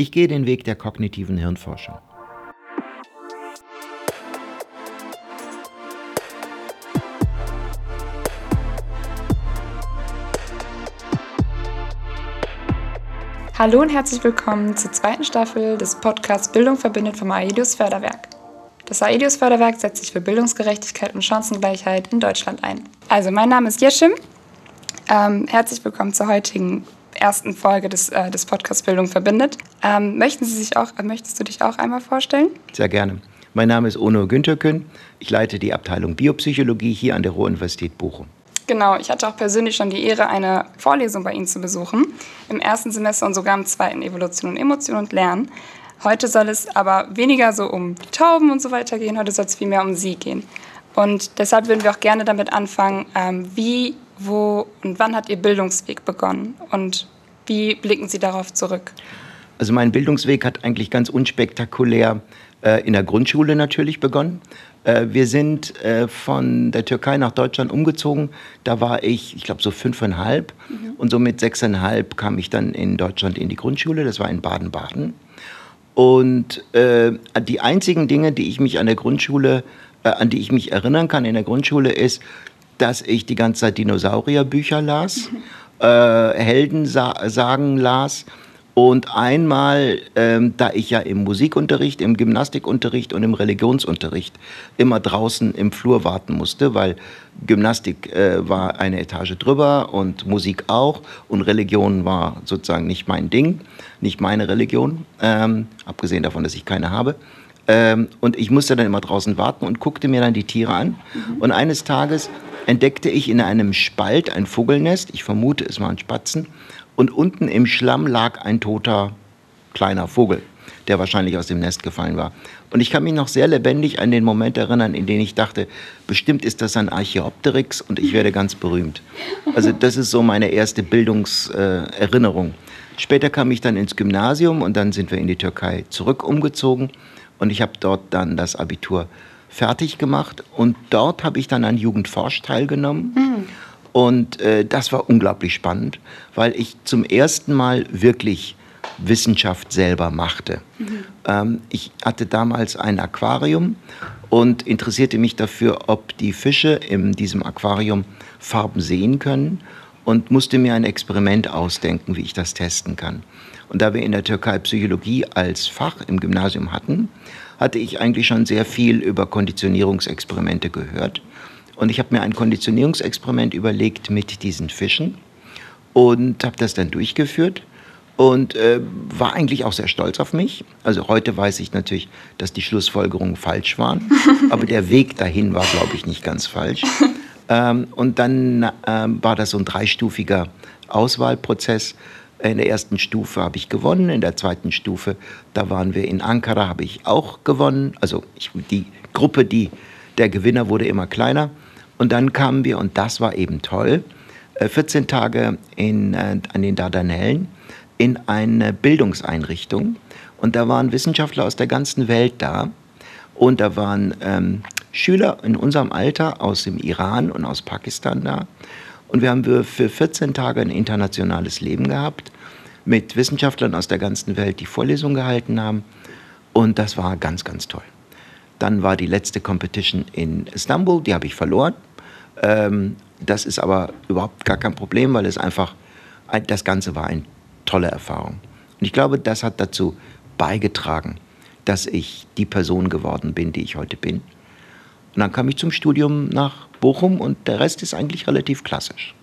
Ich gehe den Weg der kognitiven Hirnforschung. Hallo und herzlich willkommen zur zweiten Staffel des Podcasts Bildung verbindet vom Aedius Förderwerk. Das Aedius Förderwerk setzt sich für Bildungsgerechtigkeit und Chancengleichheit in Deutschland ein. Also, mein Name ist Jeschim. Ähm, herzlich willkommen zur heutigen ersten Folge des, äh, des Podcasts Bildung verbindet. Ähm, möchten Sie sich auch, möchtest du dich auch einmal vorstellen? Sehr gerne. Mein Name ist Ono Günterkün. Ich leite die Abteilung Biopsychologie hier an der Ruhr-Universität Bochum. Genau, ich hatte auch persönlich schon die Ehre, eine Vorlesung bei Ihnen zu besuchen. Im ersten Semester und sogar im zweiten Evolution und Emotion und Lernen. Heute soll es aber weniger so um die Tauben und so weiter gehen, heute soll es vielmehr um Sie gehen. Und deshalb würden wir auch gerne damit anfangen, ähm, wie, wo und wann hat Ihr Bildungsweg begonnen und wie blicken Sie darauf zurück? Also mein Bildungsweg hat eigentlich ganz unspektakulär äh, in der Grundschule natürlich begonnen. Äh, wir sind äh, von der Türkei nach Deutschland umgezogen. Da war ich, ich glaube, so fünfeinhalb. Mhm. Und so mit sechseinhalb kam ich dann in Deutschland in die Grundschule. Das war in Baden-Baden. Und äh, die einzigen Dinge, die ich mich an der Grundschule, äh, an die ich mich erinnern kann in der Grundschule, ist, dass ich die ganze Zeit Dinosaurierbücher las, mhm. Äh, Heldensagen las und einmal, ähm, da ich ja im Musikunterricht, im Gymnastikunterricht und im Religionsunterricht immer draußen im Flur warten musste, weil Gymnastik äh, war eine Etage drüber und Musik auch und Religion war sozusagen nicht mein Ding, nicht meine Religion, ähm, abgesehen davon, dass ich keine habe. Ähm, und ich musste dann immer draußen warten und guckte mir dann die Tiere an. Mhm. Und eines Tages entdeckte ich in einem Spalt ein Vogelnest, ich vermute, es waren Spatzen, und unten im Schlamm lag ein toter kleiner Vogel, der wahrscheinlich aus dem Nest gefallen war. Und ich kann mich noch sehr lebendig an den Moment erinnern, in dem ich dachte, bestimmt ist das ein Archaeopteryx und ich werde ganz berühmt. Also das ist so meine erste Bildungserinnerung. Später kam ich dann ins Gymnasium und dann sind wir in die Türkei zurück umgezogen und ich habe dort dann das Abitur fertig gemacht und dort habe ich dann an Jugendforsch teilgenommen. Mhm. Und äh, das war unglaublich spannend, weil ich zum ersten Mal wirklich Wissenschaft selber machte. Mhm. Ähm, ich hatte damals ein Aquarium und interessierte mich dafür, ob die Fische in diesem Aquarium Farben sehen können und musste mir ein Experiment ausdenken, wie ich das testen kann. Und da wir in der Türkei Psychologie als Fach im Gymnasium hatten, hatte ich eigentlich schon sehr viel über Konditionierungsexperimente gehört und ich habe mir ein Konditionierungsexperiment überlegt mit diesen Fischen und habe das dann durchgeführt und äh, war eigentlich auch sehr stolz auf mich. Also heute weiß ich natürlich, dass die Schlussfolgerungen falsch waren, aber der Weg dahin war, glaube ich, nicht ganz falsch. Ähm, und dann ähm, war das so ein dreistufiger Auswahlprozess. In der ersten Stufe habe ich gewonnen, in der zweiten Stufe, da waren wir in Ankara, habe ich auch gewonnen. Also ich, die Gruppe, die der Gewinner wurde immer kleiner. Und dann kamen wir, und das war eben toll, 14 äh, Tage in, äh, an den Dardanellen in eine Bildungseinrichtung. Und da waren Wissenschaftler aus der ganzen Welt da. Und da waren ähm, Schüler in unserem Alter aus dem Iran und aus Pakistan da. Und wir haben für 14 Tage ein internationales Leben gehabt mit Wissenschaftlern aus der ganzen Welt, die Vorlesungen gehalten haben. Und das war ganz, ganz toll. Dann war die letzte Competition in Istanbul, die habe ich verloren. Ähm, das ist aber überhaupt gar kein Problem, weil es einfach, das Ganze war eine tolle Erfahrung. Und ich glaube, das hat dazu beigetragen, dass ich die Person geworden bin, die ich heute bin. Und dann kam ich zum Studium nach Bochum und der Rest ist eigentlich relativ klassisch.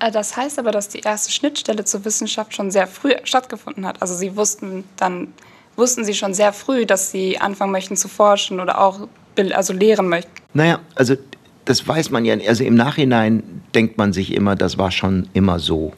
Äh, das heißt aber, dass die erste Schnittstelle zur Wissenschaft schon sehr früh stattgefunden hat. Also Sie wussten dann, wussten Sie schon sehr früh, dass Sie anfangen möchten zu forschen oder auch also lehren möchten. Naja, also das weiß man ja, also im Nachhinein denkt man sich immer, das war schon immer so.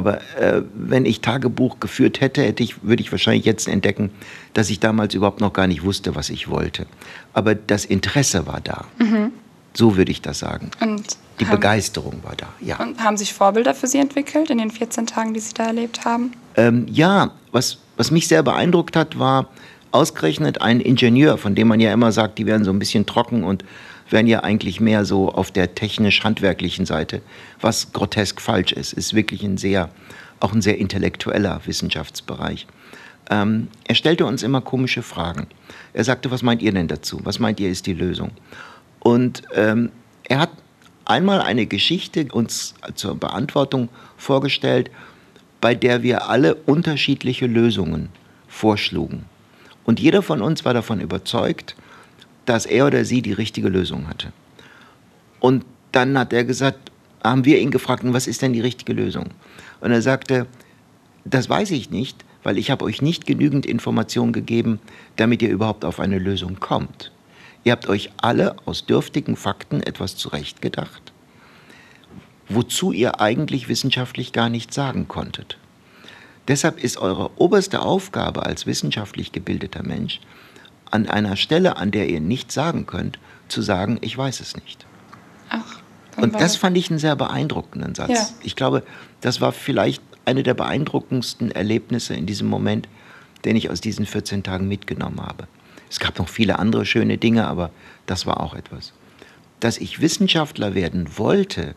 Aber äh, wenn ich Tagebuch geführt hätte, hätte ich, würde ich wahrscheinlich jetzt entdecken, dass ich damals überhaupt noch gar nicht wusste, was ich wollte. Aber das Interesse war da. Mhm. So würde ich das sagen. Und die haben, Begeisterung war da, ja. Und haben sich Vorbilder für Sie entwickelt in den 14 Tagen, die Sie da erlebt haben? Ähm, ja, was, was mich sehr beeindruckt hat, war ausgerechnet ein Ingenieur, von dem man ja immer sagt, die werden so ein bisschen trocken und wären ja eigentlich mehr so auf der technisch-handwerklichen Seite, was grotesk falsch ist. Ist wirklich ein sehr, auch ein sehr intellektueller Wissenschaftsbereich. Ähm, er stellte uns immer komische Fragen. Er sagte, was meint ihr denn dazu? Was meint ihr ist die Lösung? Und ähm, er hat einmal eine Geschichte uns zur Beantwortung vorgestellt, bei der wir alle unterschiedliche Lösungen vorschlugen. Und jeder von uns war davon überzeugt, dass er oder sie die richtige Lösung hatte. Und dann hat er gesagt, haben wir ihn gefragt, was ist denn die richtige Lösung? Und er sagte, das weiß ich nicht, weil ich habe euch nicht genügend Informationen gegeben, damit ihr überhaupt auf eine Lösung kommt. Ihr habt euch alle aus dürftigen Fakten etwas zurechtgedacht, wozu ihr eigentlich wissenschaftlich gar nichts sagen konntet. Deshalb ist eure oberste Aufgabe als wissenschaftlich gebildeter Mensch, an einer Stelle, an der ihr nichts sagen könnt, zu sagen, ich weiß es nicht. Ach, Und das fand ich einen sehr beeindruckenden Satz. Ja. Ich glaube, das war vielleicht eine der beeindruckendsten Erlebnisse in diesem Moment, den ich aus diesen 14 Tagen mitgenommen habe. Es gab noch viele andere schöne Dinge, aber das war auch etwas. Dass ich Wissenschaftler werden wollte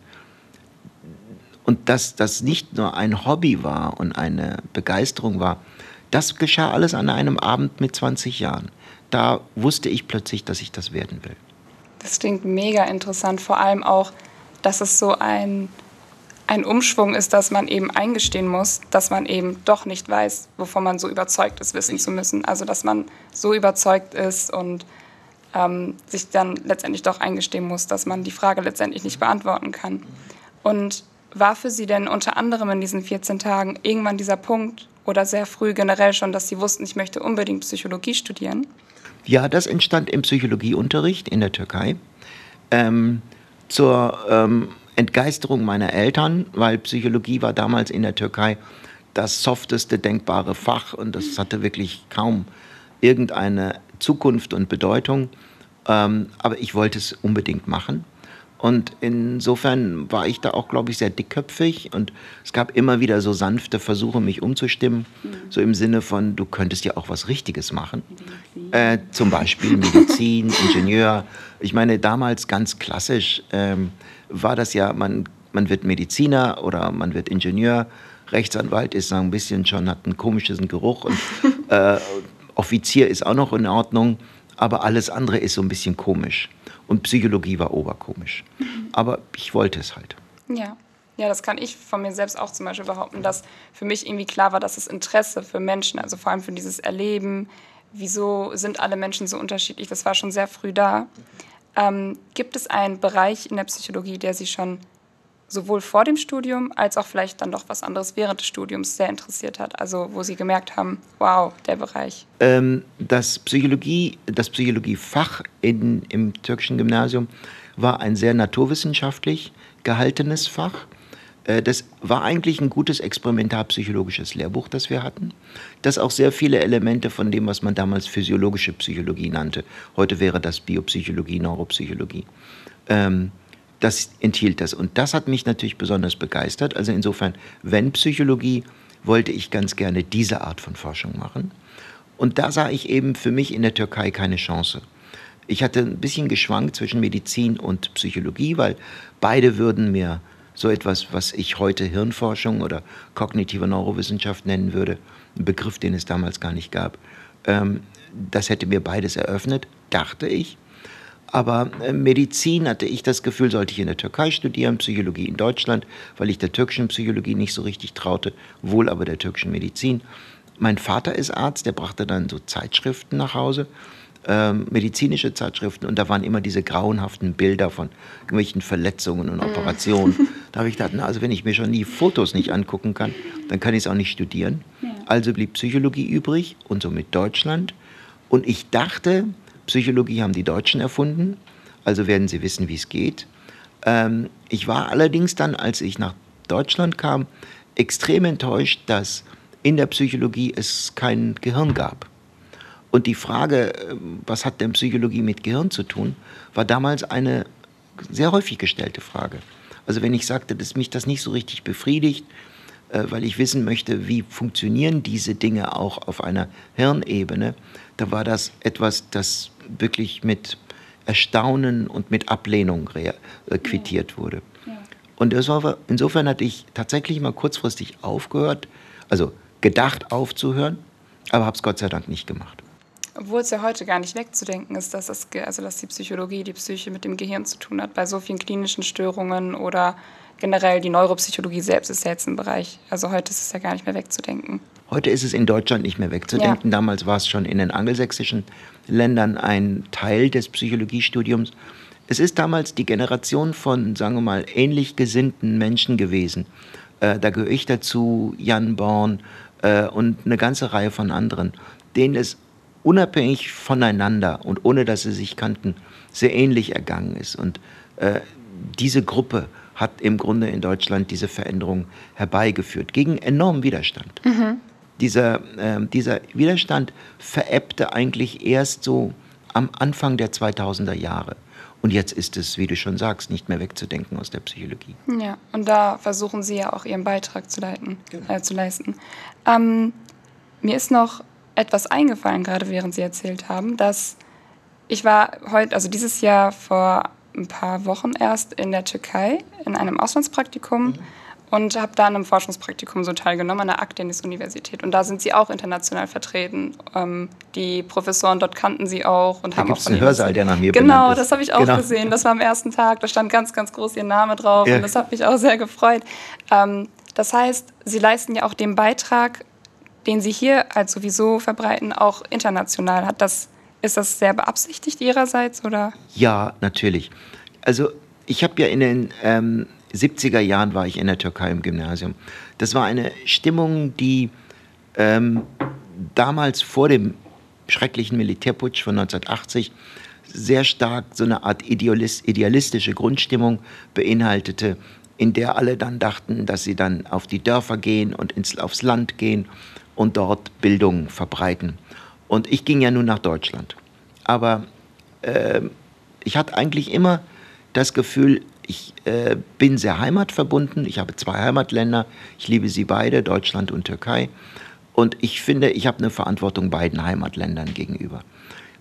und dass das nicht nur ein Hobby war und eine Begeisterung war, das geschah alles an einem Abend mit 20 Jahren. Da wusste ich plötzlich, dass ich das werden will. Das klingt mega interessant, vor allem auch, dass es so ein ein Umschwung ist, dass man eben eingestehen muss, dass man eben doch nicht weiß, wovon man so überzeugt ist, wissen zu müssen. Also dass man so überzeugt ist und ähm, sich dann letztendlich doch eingestehen muss, dass man die Frage letztendlich nicht beantworten kann. Und war für Sie denn unter anderem in diesen 14 Tagen irgendwann dieser Punkt oder sehr früh generell schon, dass Sie wussten, ich möchte unbedingt Psychologie studieren? Ja, das entstand im Psychologieunterricht in der Türkei. Ähm, zur ähm, Entgeisterung meiner Eltern, weil Psychologie war damals in der Türkei das softeste denkbare Fach und das hatte wirklich kaum irgendeine Zukunft und Bedeutung. Ähm, aber ich wollte es unbedingt machen. Und insofern war ich da auch, glaube ich, sehr dickköpfig und es gab immer wieder so sanfte Versuche, mich umzustimmen. Mhm. So im Sinne von, du könntest ja auch was Richtiges machen. Äh, zum Beispiel Medizin, Ingenieur. Ich meine, damals ganz klassisch. Ähm, war das ja, man, man wird Mediziner oder man wird Ingenieur. Rechtsanwalt ist ein bisschen schon, hat einen komischen Geruch und äh, Offizier ist auch noch in Ordnung, aber alles andere ist so ein bisschen komisch. Und Psychologie war oberkomisch. Aber ich wollte es halt. Ja. Ja, das kann ich von mir selbst auch zum Beispiel behaupten, dass für mich irgendwie klar war, dass das Interesse für Menschen, also vor allem für dieses Erleben, wieso sind alle Menschen so unterschiedlich, das war schon sehr früh da. Ähm, gibt es einen Bereich in der Psychologie, der Sie schon sowohl vor dem Studium als auch vielleicht dann doch was anderes während des Studiums sehr interessiert hat? Also wo Sie gemerkt haben, wow, der Bereich. Ähm, das, Psychologie, das Psychologiefach in, im türkischen Gymnasium war ein sehr naturwissenschaftlich gehaltenes Fach. Äh, das war eigentlich ein gutes experimentalpsychologisches Lehrbuch, das wir hatten, das auch sehr viele Elemente von dem, was man damals physiologische Psychologie nannte, heute wäre das Biopsychologie, Neuropsychologie, ähm, das enthielt das. Und das hat mich natürlich besonders begeistert. Also insofern, wenn Psychologie, wollte ich ganz gerne diese Art von Forschung machen. Und da sah ich eben für mich in der Türkei keine Chance. Ich hatte ein bisschen geschwankt zwischen Medizin und Psychologie, weil beide würden mir so etwas, was ich heute Hirnforschung oder kognitive Neurowissenschaft nennen würde, ein Begriff, den es damals gar nicht gab. Ähm, das hätte mir beides eröffnet, dachte ich. Aber äh, Medizin hatte ich das Gefühl, sollte ich in der Türkei studieren, Psychologie in Deutschland, weil ich der türkischen Psychologie nicht so richtig traute, wohl aber der türkischen Medizin. Mein Vater ist Arzt, der brachte dann so Zeitschriften nach Hause ähm, medizinische Zeitschriften und da waren immer diese grauenhaften Bilder von irgendwelchen Verletzungen und mhm. Operationen. da habe ich gedacht, na, also wenn ich mir schon die Fotos nicht angucken kann, dann kann ich es auch nicht studieren. Ja. Also blieb Psychologie übrig und somit Deutschland. Und ich dachte, Psychologie haben die Deutschen erfunden, also werden sie wissen, wie es geht. Ähm, ich war allerdings dann, als ich nach Deutschland kam, extrem enttäuscht, dass in der Psychologie es kein Gehirn gab. Und die Frage, äh, was hat denn Psychologie mit Gehirn zu tun, war damals eine sehr häufig gestellte Frage. Also wenn ich sagte, dass mich das nicht so richtig befriedigt, weil ich wissen möchte, wie funktionieren diese Dinge auch auf einer Hirnebene, da war das etwas, das wirklich mit Erstaunen und mit Ablehnung äh, quittiert wurde. Und war, insofern hatte ich tatsächlich mal kurzfristig aufgehört, also gedacht aufzuhören, aber habe es Gott sei Dank nicht gemacht. Obwohl es ja heute gar nicht wegzudenken ist, dass, das, also dass die Psychologie, die Psyche mit dem Gehirn zu tun hat, bei so vielen klinischen Störungen oder generell die Neuropsychologie selbst ist ja jetzt ein Bereich. Also heute ist es ja gar nicht mehr wegzudenken. Heute ist es in Deutschland nicht mehr wegzudenken. Ja. Damals war es schon in den angelsächsischen Ländern ein Teil des Psychologiestudiums. Es ist damals die Generation von, sagen wir mal, ähnlich gesinnten Menschen gewesen. Äh, da gehöre ich dazu, Jan Born äh, und eine ganze Reihe von anderen, denen es unabhängig voneinander und ohne dass sie sich kannten, sehr ähnlich ergangen ist. Und äh, diese Gruppe hat im Grunde in Deutschland diese Veränderung herbeigeführt, gegen enormen Widerstand. Mhm. Dieser, äh, dieser Widerstand verebbte eigentlich erst so am Anfang der 2000er Jahre. Und jetzt ist es, wie du schon sagst, nicht mehr wegzudenken aus der Psychologie. Ja, und da versuchen Sie ja auch Ihren Beitrag zu, leiten, genau. äh, zu leisten. Ähm, mir ist noch etwas eingefallen, gerade während Sie erzählt haben, dass ich war heute, also dieses Jahr vor ein paar Wochen erst in der Türkei in einem Auslandspraktikum mhm. und habe da an einem Forschungspraktikum so teilgenommen an der Akdeniz-Universität. Und da sind sie auch international vertreten. Ähm, die Professoren dort kannten sie auch und da haben auch von einen Hörsaal, der nach mir Genau, das habe ich auch genau. gesehen. Das war am ersten Tag. Da stand ganz, ganz groß ihr Name drauf ja. und das hat mich auch sehr gefreut. Ähm, das heißt, sie leisten ja auch den Beitrag, den sie hier als sowieso verbreiten, auch international. Hat das ist das sehr beabsichtigt Ihrerseits? Oder? Ja, natürlich. Also ich habe ja in den ähm, 70er Jahren war ich in der Türkei im Gymnasium. Das war eine Stimmung, die ähm, damals vor dem schrecklichen Militärputsch von 1980 sehr stark so eine Art idealist, idealistische Grundstimmung beinhaltete, in der alle dann dachten, dass sie dann auf die Dörfer gehen und ins, aufs Land gehen und dort Bildung verbreiten. Und ich ging ja nun nach Deutschland. Aber äh, ich hatte eigentlich immer das Gefühl, ich äh, bin sehr heimatverbunden. Ich habe zwei Heimatländer. Ich liebe sie beide, Deutschland und Türkei. Und ich finde, ich habe eine Verantwortung beiden Heimatländern gegenüber.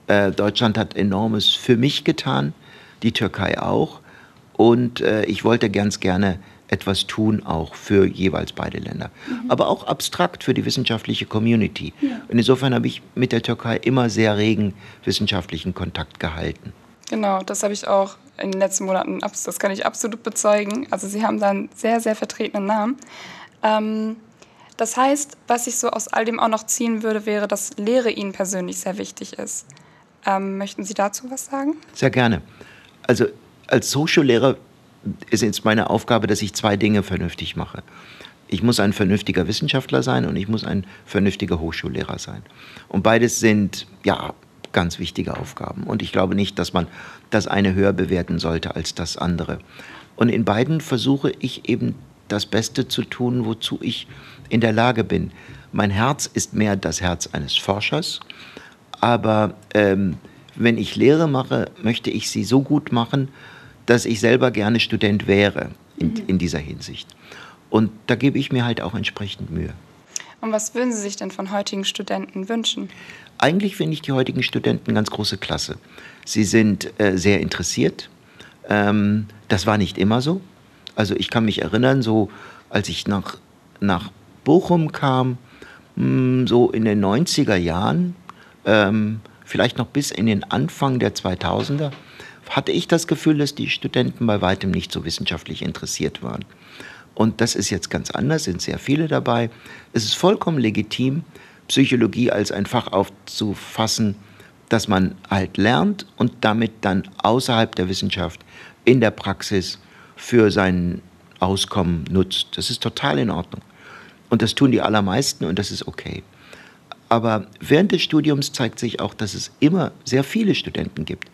Äh, Deutschland hat enormes für mich getan, die Türkei auch. Und äh, ich wollte ganz gerne etwas tun, auch für jeweils beide Länder. Mhm. Aber auch abstrakt für die wissenschaftliche Community. Ja. Und insofern habe ich mit der Türkei immer sehr regen wissenschaftlichen Kontakt gehalten. Genau, das habe ich auch in den letzten Monaten, das kann ich absolut bezeugen. Also Sie haben da einen sehr, sehr vertretenen Namen. Ähm, das heißt, was ich so aus all dem auch noch ziehen würde, wäre, dass Lehre Ihnen persönlich sehr wichtig ist. Ähm, möchten Sie dazu was sagen? Sehr gerne. Also als Hochschullehrer ist jetzt meine Aufgabe, dass ich zwei Dinge vernünftig mache. Ich muss ein vernünftiger Wissenschaftler sein und ich muss ein vernünftiger Hochschullehrer sein. Und beides sind, ja, ganz wichtige Aufgaben. Und ich glaube nicht, dass man das eine höher bewerten sollte als das andere. Und in beiden versuche ich eben das Beste zu tun, wozu ich in der Lage bin. Mein Herz ist mehr das Herz eines Forschers, aber ähm, wenn ich Lehre mache, möchte ich sie so gut machen, dass ich selber gerne Student wäre in, in dieser Hinsicht. Und da gebe ich mir halt auch entsprechend Mühe. Und was würden Sie sich denn von heutigen Studenten wünschen? Eigentlich finde ich die heutigen Studenten ganz große Klasse. Sie sind äh, sehr interessiert. Ähm, das war nicht immer so. Also ich kann mich erinnern, so als ich nach, nach Bochum kam, mh, hm, so in den 90er Jahren, ähm, vielleicht noch bis in den Anfang der 2000er, hatte ich das Gefühl, dass die Studenten bei weitem nicht so wissenschaftlich interessiert waren. Und das ist jetzt ganz anders, sind sehr viele dabei. Es ist vollkommen legitim, Psychologie als ein Fach aufzufassen, das man halt lernt und damit dann außerhalb der Wissenschaft in der Praxis für sein Auskommen nutzt. Das ist total in Ordnung. Und das tun die allermeisten und das ist okay. Aber während des Studiums zeigt sich auch, dass es immer sehr viele Studenten gibt,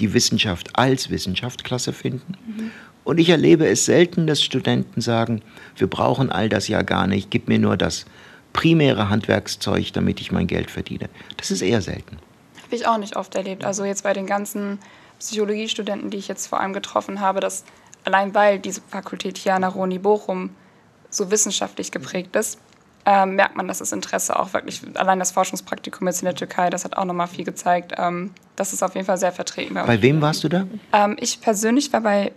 die Wissenschaft als Wissenschaftsklasse finden. Mhm. Und ich erlebe es selten, dass Studenten sagen, wir brauchen all das ja gar nicht, gib mir nur das primäre Handwerkszeug, damit ich mein Geld verdiene. Das ist eher selten. Habe ich auch nicht oft erlebt. Also jetzt bei den ganzen Psychologiestudenten, die ich jetzt vor allem getroffen habe, dass allein weil diese Fakultät hier an der Roni Bochum so wissenschaftlich geprägt ist, ähm, merkt man, dass das Interesse auch wirklich, allein das Forschungspraktikum jetzt in der Türkei, das hat auch nochmal viel gezeigt. Ähm, das ist auf jeden Fall sehr vertreten. Bei, bei wem warst du da? Ähm, ich persönlich war bei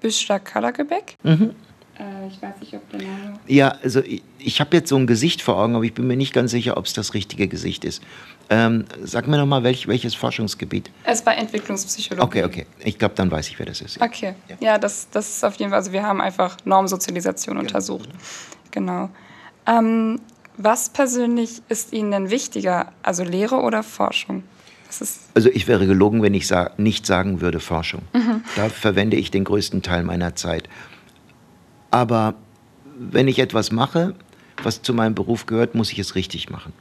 Büschra Karagöbek. Mhm. Äh, ich weiß nicht, ob der Name. Ja, also ich, ich habe jetzt so ein Gesicht vor Augen, aber ich bin mir nicht ganz sicher, ob es das richtige Gesicht ist. Ähm, sag mir nochmal, welch, welches Forschungsgebiet? Es war Entwicklungspsychologie. Okay, okay. Ich glaube, dann weiß ich, wer das ist. Okay, ja, ja das, das ist auf jeden Fall, also wir haben einfach Normsozialisation genau. untersucht. Genau. Ähm, was persönlich ist Ihnen denn wichtiger, also Lehre oder Forschung? also ich wäre gelogen, wenn ich sa nicht sagen würde Forschung. Mhm. Da verwende ich den größten Teil meiner Zeit. Aber wenn ich etwas mache, was zu meinem Beruf gehört, muss ich es richtig machen.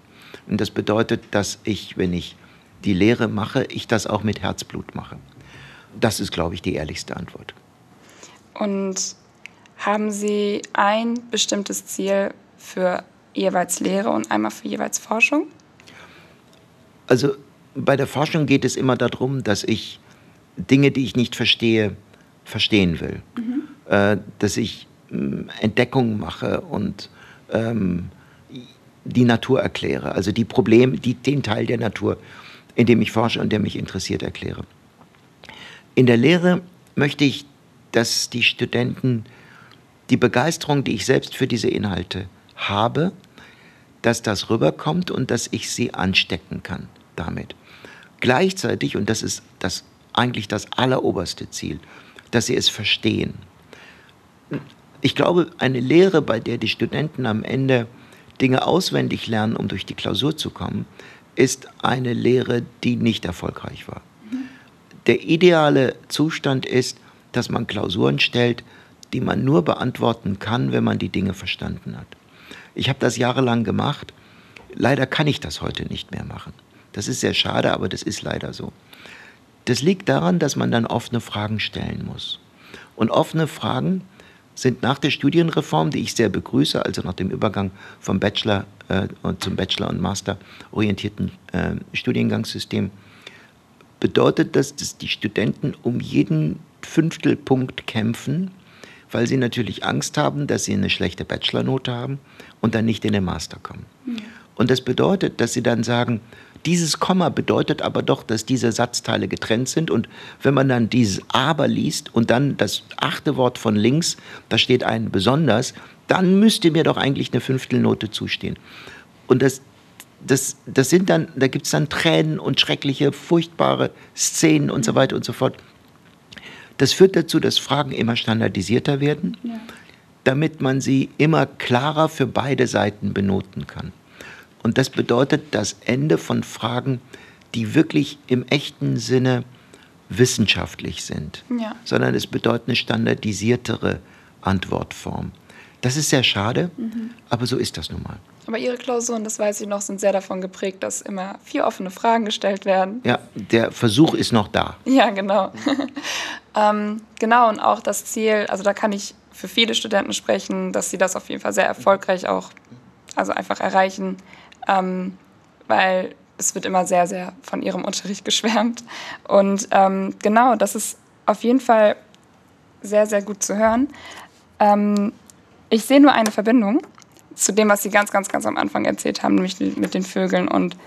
Und das bedeutet, dass ich, wenn ich die Lehre mache, ich das auch mit Herzblut mache. Das ist, glaube ich, die ehrlichste Antwort. Und haben Sie ein bestimmtes Ziel für jeweils Lehre und einmal für jeweils Forschung? Also bei der Forschung geht es immer darum, dass ich Dinge, die ich nicht verstehe, verstehen will. Mhm. Äh, dass ich äh, Entdeckungen mache und ähm, die Natur erkläre, also die Probleme, die, den Teil der Natur, in dem ich forsche und der mich interessiert, erkläre. In der Lehre möchte ich, dass die Studenten die Begeisterung, die ich selbst für diese Inhalte habe, dass das rüberkommt und dass ich sie anstecken kann damit. Gleichzeitig, und das ist das, eigentlich das alleroberste Ziel, dass sie es verstehen ich glaube, eine Lehre, bei der die Studenten am Ende Dinge auswendig lernen, um durch die Klausur zu kommen, ist eine Lehre, die nicht erfolgreich war. Der ideale Zustand ist, dass man Klausuren stellt, die man nur beantworten kann, wenn man die Dinge verstanden hat. Ich habe das jahrelang gemacht. Leider kann ich das heute nicht mehr machen. Das ist sehr schade, aber das ist leider so. Das liegt daran, dass man dann offene Fragen stellen muss. Und offene Fragen sind nach der Studienreform, die ich sehr begrüße, also nach dem Übergang vom Bachelor äh, zum Bachelor- und Master orientierten äh, Studiengangssystem, bedeutet das, dass die Studenten um jeden Fünftelpunkt kämpfen, weil sie natürlich Angst haben, dass sie eine schlechte Bachelornote haben und dann nicht in den Master kommen. Ja. Und das bedeutet, dass sie dann sagen, dieses Komma bedeutet aber doch, dass diese Satzteile getrennt sind. Und wenn man dann dieses Aber liest und dann das achte Wort von links, da steht ein besonders, dann müsste mir doch eigentlich eine Fünftelnote zustehen. Und das, das, das sind dann, da gibt es dann Tränen und schreckliche, furchtbare Szenen und so weiter und so fort. Das führt dazu, dass Fragen immer standardisierter werden, ja. damit man sie immer klarer für beide Seiten benoten kann. Und das bedeutet das Ende von Fragen, die wirklich im echten Sinne wissenschaftlich sind, ja. sondern es bedeutet eine standardisiertere Antwortform. Das ist sehr schade, mhm. aber so ist das nun mal. Aber Ihre Klausuren, das weiß ich noch, sind sehr davon geprägt, dass immer vier offene Fragen gestellt werden. Ja, der Versuch ist noch da. Ja, genau. ähm, genau, und auch das Ziel, also da kann ich für viele Studenten sprechen, dass sie das auf jeden Fall sehr erfolgreich auch, also einfach erreichen, ähm, weil es wird immer sehr, sehr von ihrem Unterricht geschwärmt. Und ähm, genau, das ist auf jeden Fall sehr, sehr gut zu hören. Ähm, ich sehe nur eine Verbindung zu dem, was Sie ganz, ganz, ganz am Anfang erzählt haben, nämlich mit den Vögeln und,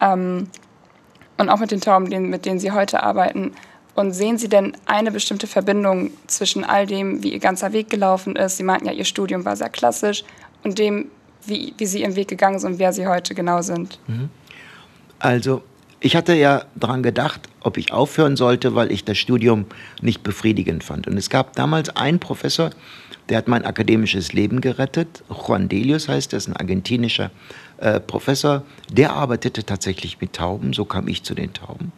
ähm, und auch mit den Tauben, mit denen Sie heute arbeiten. Und sehen Sie denn eine bestimmte Verbindung zwischen all dem, wie Ihr ganzer Weg gelaufen ist? Sie meinten ja, Ihr Studium war sehr klassisch und dem, wie, wie Sie Ihren Weg gegangen sind und wer Sie heute genau sind. Also, ich hatte ja daran gedacht, ob ich aufhören sollte, weil ich das Studium nicht befriedigend fand. Und es gab damals einen Professor, der hat mein akademisches Leben gerettet. Juan Delius heißt er, ist ein argentinischer äh, Professor. Der arbeitete tatsächlich mit Tauben, so kam ich zu den Tauben.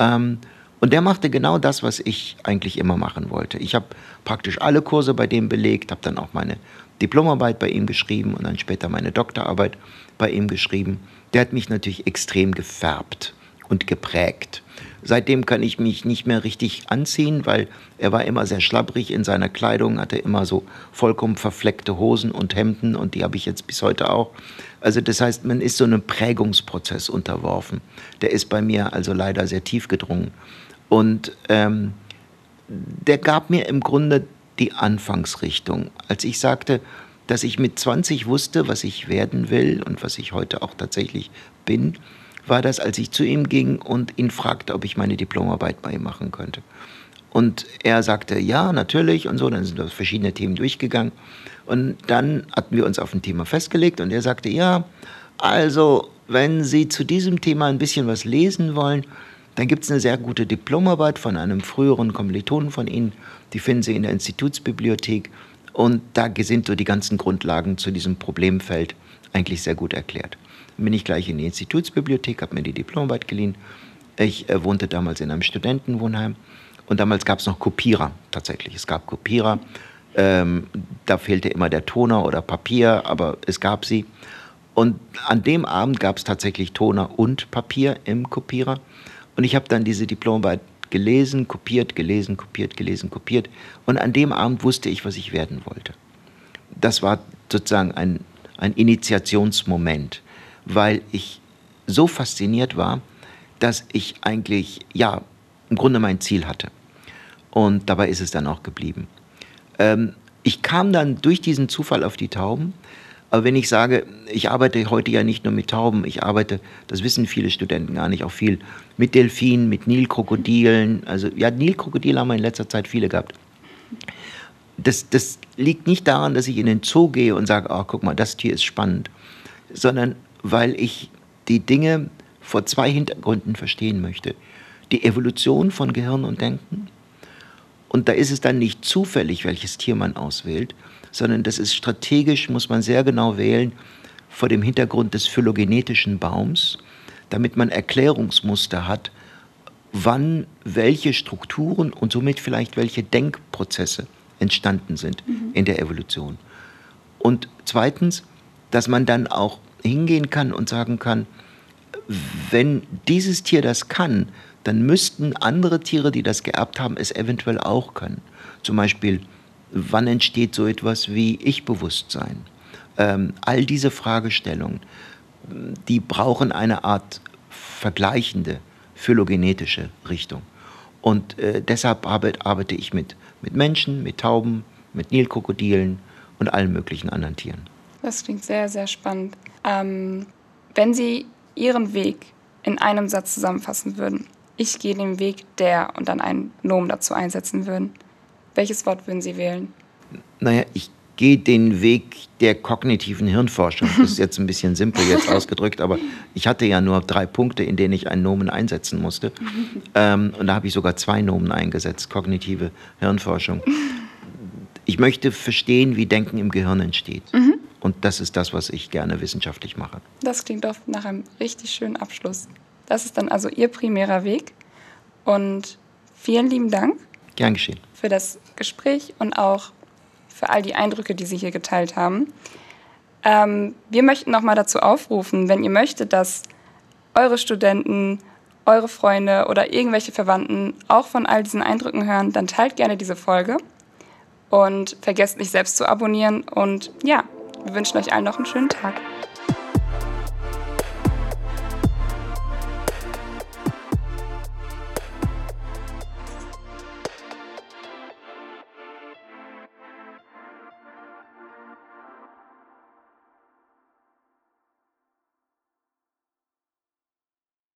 Ähm, und der machte genau das, was ich eigentlich immer machen wollte. Ich habe praktisch alle Kurse bei dem belegt, habe dann auch meine Diplomarbeit bei ihm geschrieben und dann später meine Doktorarbeit bei ihm geschrieben. Der hat mich natürlich extrem gefärbt und geprägt. Seitdem kann ich mich nicht mehr richtig anziehen, weil er war immer sehr schlabbrig in seiner Kleidung, hatte immer so vollkommen verfleckte Hosen und Hemden und die habe ich jetzt bis heute auch. Also das heißt, man ist so einem Prägungsprozess unterworfen. Der ist bei mir also leider sehr tief gedrungen. Und ähm, der gab mir im Grunde die Anfangsrichtung. Als ich sagte, dass ich mit 20 wusste, was ich werden will und was ich heute auch tatsächlich bin, war das, als ich zu ihm ging und ihn fragte, ob ich meine Diplomarbeit bei ihm machen könnte. Und er sagte, ja, natürlich und so. Dann sind wir verschiedene Themen durchgegangen. Und dann hatten wir uns auf ein Thema festgelegt und er sagte, ja, also wenn Sie zu diesem Thema ein bisschen was lesen wollen, dann gibt es eine sehr gute Diplomarbeit von einem früheren Kommilitonen von Ihnen, die finden Sie in der Institutsbibliothek. Und da sind so die ganzen Grundlagen zu diesem Problemfeld eigentlich sehr gut erklärt. Dann bin ich gleich in die Institutsbibliothek, habe mir die Diplomarbeit geliehen. Ich äh, wohnte damals in einem Studentenwohnheim und damals gab es noch Kopierer tatsächlich. Es gab Kopierer. Ähm, da fehlte immer der Toner oder Papier, aber es gab sie. Und an dem Abend gab es tatsächlich Toner und Papier im Kopierer. Und ich habe dann diese Diplomarbeit gelesen, kopiert, gelesen, kopiert, gelesen, kopiert. Und an dem Abend wusste ich, was ich werden wollte. Das war sozusagen ein, ein Initiationsmoment, weil ich so fasziniert war, dass ich eigentlich, ja, im Grunde mein Ziel hatte. Und dabei ist es dann auch geblieben. Ähm, ich kam dann durch diesen Zufall auf die Tauben. Aber wenn ich sage, ich arbeite heute ja nicht nur mit Tauben, ich arbeite, das wissen viele Studenten gar nicht, auch viel mit Delfinen, mit Nilkrokodilen. Also ja, Nilkrokodile haben wir in letzter Zeit viele gehabt. Das, das liegt nicht daran, dass ich in den Zoo gehe und sage, oh, guck mal, das Tier ist spannend, sondern weil ich die Dinge vor zwei Hintergründen verstehen möchte. Die Evolution von Gehirn und Denken. Und da ist es dann nicht zufällig, welches Tier man auswählt, sondern das ist strategisch, muss man sehr genau wählen, vor dem Hintergrund des phylogenetischen Baums, damit man Erklärungsmuster hat, wann welche Strukturen und somit vielleicht welche Denkprozesse entstanden sind mhm. in der Evolution. Und zweitens, dass man dann auch hingehen kann und sagen kann, wenn dieses Tier das kann, dann müssten andere Tiere, die das geerbt haben, es eventuell auch können. Zum Beispiel, wann entsteht so etwas wie Ich-Bewusstsein? Ähm, all diese Fragestellungen, die brauchen eine Art vergleichende, phylogenetische Richtung. Und äh, deshalb arbeite, arbeite ich mit, mit Menschen, mit Tauben, mit Nilkrokodilen und allen möglichen anderen Tieren. Das klingt sehr, sehr spannend. Ähm, wenn Sie Ihren Weg in einem Satz zusammenfassen würden, ich gehe den Weg der und dann einen Nomen dazu einsetzen würden, welches Wort würden Sie wählen? Naja, ich gehe den Weg der kognitiven Hirnforschung. Das ist jetzt ein bisschen simpel jetzt ausgedrückt, aber ich hatte ja nur drei Punkte, in denen ich einen Nomen einsetzen musste. Ähm, und da habe ich sogar zwei Nomen eingesetzt, kognitive Hirnforschung. Ich möchte verstehen, wie Denken im Gehirn entsteht. Mhm. Und das ist das, was ich gerne wissenschaftlich mache. Das klingt doch nach einem richtig schönen Abschluss. Das ist dann also Ihr primärer Weg. Und vielen lieben Dank. Gern geschehen. Für das Gespräch und auch für all die Eindrücke, die Sie hier geteilt haben. Ähm, wir möchten nochmal dazu aufrufen, wenn ihr möchtet, dass eure Studenten, eure Freunde oder irgendwelche Verwandten auch von all diesen Eindrücken hören, dann teilt gerne diese Folge und vergesst nicht selbst zu abonnieren. Und ja, wir wünschen euch allen noch einen schönen Tag.